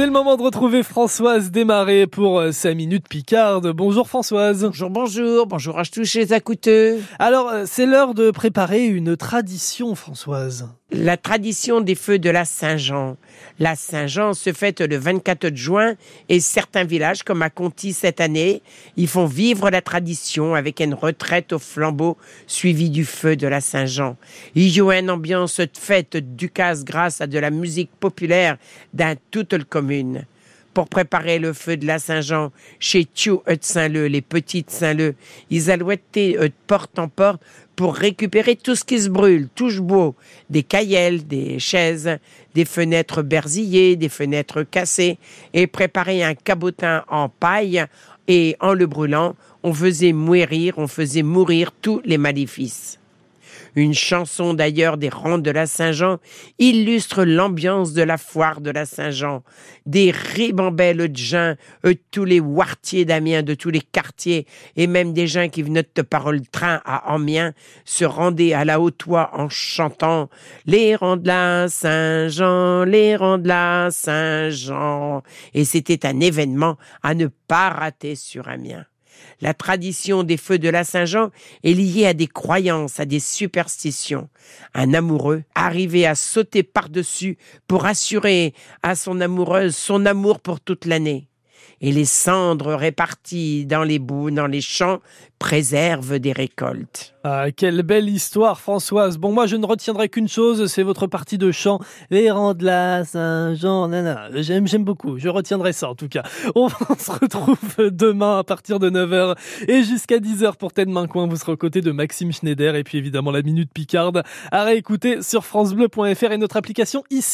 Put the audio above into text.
C'est le moment de retrouver Françoise Desmarais pour euh, sa minute Picarde. Bonjour Françoise. Bonjour, bonjour, bonjour à tous les écouteurs. Alors, euh, c'est l'heure de préparer une tradition, Françoise. La tradition des feux de la Saint-Jean. La Saint-Jean se fête le 24 juin et certains villages, comme à Conti cette année, y font vivre la tradition avec une retraite au flambeau suivie du feu de la Saint-Jean. Il y a une ambiance de fête du casse grâce à de la musique populaire dans toute la pour préparer le feu de la Saint-Jean chez Thieu de Saint-Leu, les petites Saint-Leu. Ils alouettaient de porte en porte pour récupérer tout ce qui se brûle, touche beau, des caillelles, des chaises, des fenêtres berzillées, des fenêtres cassées, et préparer un cabotin en paille, et en le brûlant, on faisait mourir, on faisait mourir tous les maléfices. Une chanson d'ailleurs des rangs de la Saint-Jean illustre l'ambiance de la foire de la Saint-Jean. Des ribambelles de gens, eux, tous les wartiers d'Amiens, de tous les quartiers, et même des gens qui venaient de parole train à Amiens, se rendaient à la haute-voix en chantant Les rangs de la Saint-Jean, les rangs de la Saint-Jean. Et c'était un événement à ne pas rater sur Amiens. La tradition des feux de la Saint-Jean est liée à des croyances, à des superstitions. Un amoureux arrivait à sauter par-dessus pour assurer à son amoureuse son amour pour toute l'année et les cendres réparties dans les boues, dans les champs, préservent des récoltes. Ah, quelle belle histoire, Françoise. Bon, moi, je ne retiendrai qu'une chose, c'est votre partie de chant. Les rangs de la Saint-Jean, nana. J'aime, j'aime beaucoup. Je retiendrai ça, en tout cas. On se retrouve demain à partir de 9h et jusqu'à 10h pour Tête Main Coin. Vous serez aux côtés de Maxime Schneider et puis évidemment la Minute Picarde à réécouter sur FranceBleu.fr et notre application ici.